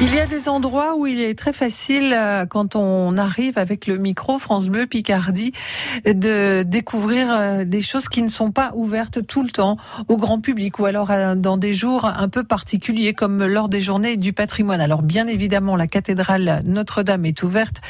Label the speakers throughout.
Speaker 1: Il y a des endroits où il est très facile, euh, quand on arrive avec le micro France Bleu Picardie, de découvrir euh, des choses qui ne sont pas ouvertes tout le temps au grand public ou alors euh, dans des jours un peu particuliers comme lors des journées du patrimoine. Alors bien évidemment, la cathédrale Notre-Dame est ouverte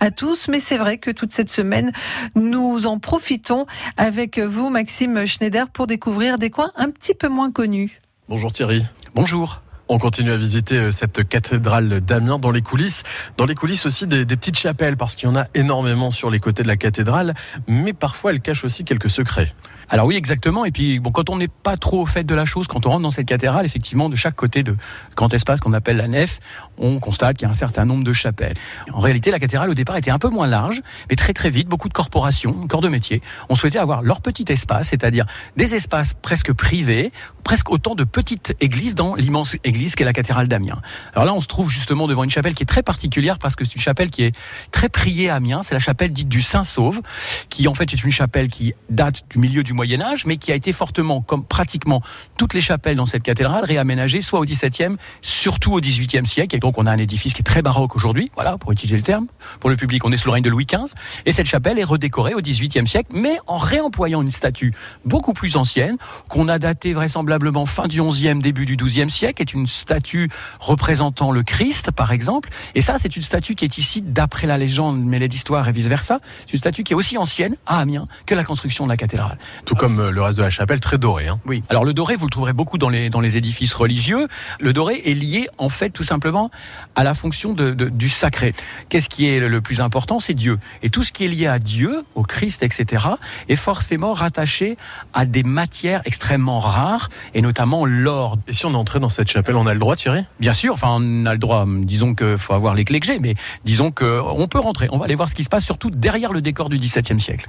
Speaker 1: à tous, mais c'est vrai que toute cette semaine, nous en profitons avec vous, Maxime Schneider, pour découvrir des coins un petit peu moins connus.
Speaker 2: Bonjour Thierry.
Speaker 3: Bonjour.
Speaker 2: On continue à visiter euh, cette cathédrale d'Amiens dans les coulisses. Dans les coulisses aussi des, petites chapelles parce qu'il y en a énormément sur les côtés de la cathédrale, mais parfois elle cache aussi quelques secrets.
Speaker 3: Alors oui, exactement. Et puis, bon, quand on n'est pas trop au fait de la chose, quand on rentre dans cette cathédrale, effectivement, de chaque côté de grand espace qu'on appelle la nef, on constate qu'il y a un certain nombre de chapelles. En réalité, la cathédrale, au départ, était un peu moins large, mais très très vite, beaucoup de corporations, corps de métier, ont souhaité avoir leur petit espace, c'est-à-dire des espaces presque privés, presque autant de petites églises dans l'immense église qu'est la cathédrale d'Amiens. Alors là, on se trouve justement devant une chapelle qui est très particulière parce que c'est une chapelle qui est très priée à Amiens. C'est la chapelle dite du Saint-Sauve, qui en fait est une chapelle qui date du milieu du Moyen Âge, mais qui a été fortement, comme pratiquement toutes les chapelles dans cette cathédrale, réaménagée soit au XVIIe, surtout au XVIIIe siècle. Et donc on a un édifice qui est très baroque aujourd'hui, voilà, pour utiliser le terme. Pour le public, on est sous le règne de Louis XV. Et cette chapelle est redécorée au XVIIIe siècle, mais en réemployant une statue beaucoup plus ancienne, qu'on a datée vraisemblablement fin du XIe, début du XIIe siècle, est une statue représentant le Christ, par exemple. Et ça, c'est une statue qui est ici, d'après la légende, mêlée d'histoire et vice-versa, c'est une statue qui est aussi ancienne à Amiens que la construction de la cathédrale.
Speaker 2: Tout comme euh, le reste de la chapelle, très doré. Hein.
Speaker 3: Oui. Alors le doré, vous le trouverez beaucoup dans les, dans les édifices religieux. Le doré est lié, en fait, tout simplement à la fonction de, de- du sacré. Qu'est-ce qui est le plus important? C'est Dieu. Et tout ce qui est lié à Dieu, au Christ, etc., est forcément rattaché à des matières extrêmement rares, et notamment l'or.
Speaker 2: Et si on entré dans cette chapelle, on a le droit, Thierry?
Speaker 3: Bien sûr, enfin, on a le droit, disons qu'il faut avoir les clés que j'ai, mais disons qu'on peut rentrer. On va aller voir ce qui se passe, surtout derrière le décor du XVIIe siècle.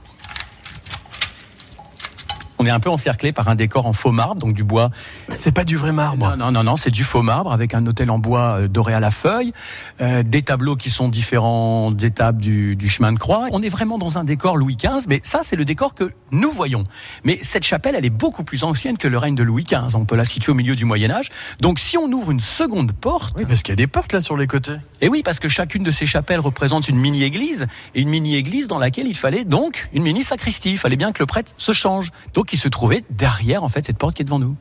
Speaker 3: On est un peu encerclé par un décor en faux marbre, donc du bois
Speaker 2: C'est pas du vrai marbre.
Speaker 3: non, non, non, non, c'est du faux marbre avec un hôtel en bois euh, doré à la feuille, euh, des tableaux qui sont différentes étapes du, du chemin de croix. On est vraiment dans un décor Louis XV, mais ça, c'est le décor que nous voyons. Mais cette chapelle, elle est beaucoup plus ancienne que le règne de Louis XV. On peut la situer au milieu du Moyen Âge. Donc, si on ouvre une seconde porte,
Speaker 2: Oui, parce qu'il y a des portes là sur les côtés.
Speaker 3: et oui, parce que chacune de ces chapelles représente une mini-église, et une mini-église dans laquelle il fallait donc une mini-sacristie. Il fallait bien que le prêtre se change. Donc, il se trouvait derrière, en fait, cette porte qui est devant nous.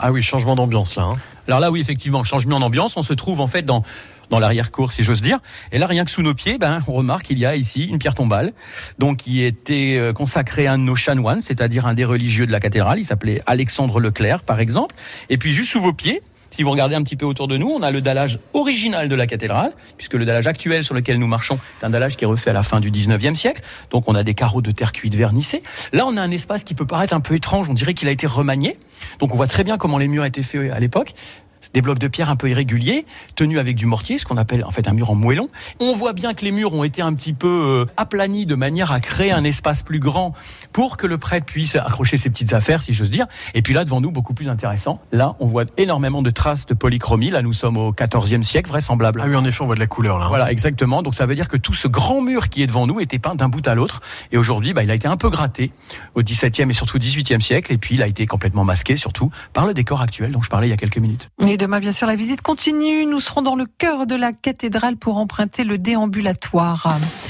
Speaker 2: Ah oui, changement d'ambiance là. hein.
Speaker 3: Alors là, oui, effectivement, changement d'ambiance. On se trouve en fait dans dans l'arrière-cour, si j'ose dire. Et là, rien que sous nos pieds, ben, on remarque qu'il y a ici une pierre tombale, donc qui était euh, consacrée à un de nos chanoines, c'est-à-dire un des religieux de la cathédrale. Il s'appelait Alexandre Leclerc, par exemple. Et puis juste sous vos pieds. Si vous regardez un petit peu autour de nous, on a le dallage original de la cathédrale, puisque le dallage actuel sur lequel nous marchons est un dallage qui est refait à la fin du 19e siècle. Donc on a des carreaux de terre cuite vernissés. Là, on a un espace qui peut paraître un peu étrange. On dirait qu'il a été remanié. Donc on voit très bien comment les murs étaient faits à l'époque. Des blocs de pierre un peu irréguliers, tenus avec du mortier, ce qu'on appelle en fait un mur en moellon. On voit bien que les murs ont été un petit peu euh, aplanis de manière à créer un espace plus grand pour que le prêtre puisse accrocher ses petites affaires, si j'ose dire. Et puis là, devant nous, beaucoup plus intéressant. Là, on voit énormément de traces de polychromie. Là, nous sommes au 14e siècle, vraisemblable.
Speaker 2: Ah oui, en effet, on voit de la couleur là. hein.
Speaker 3: Voilà, exactement. Donc ça veut dire que tout ce grand mur qui est devant nous était peint d'un bout à l'autre. Et aujourd'hui, bah, il a été un peu gratté au XVIIe et surtout XVIIIe siècle. Et puis il a été complètement masqué, surtout par le décor actuel dont je parlais il y a quelques minutes.
Speaker 1: Et demain, bien sûr, la visite continue. Nous serons dans le cœur de la cathédrale pour emprunter le déambulatoire.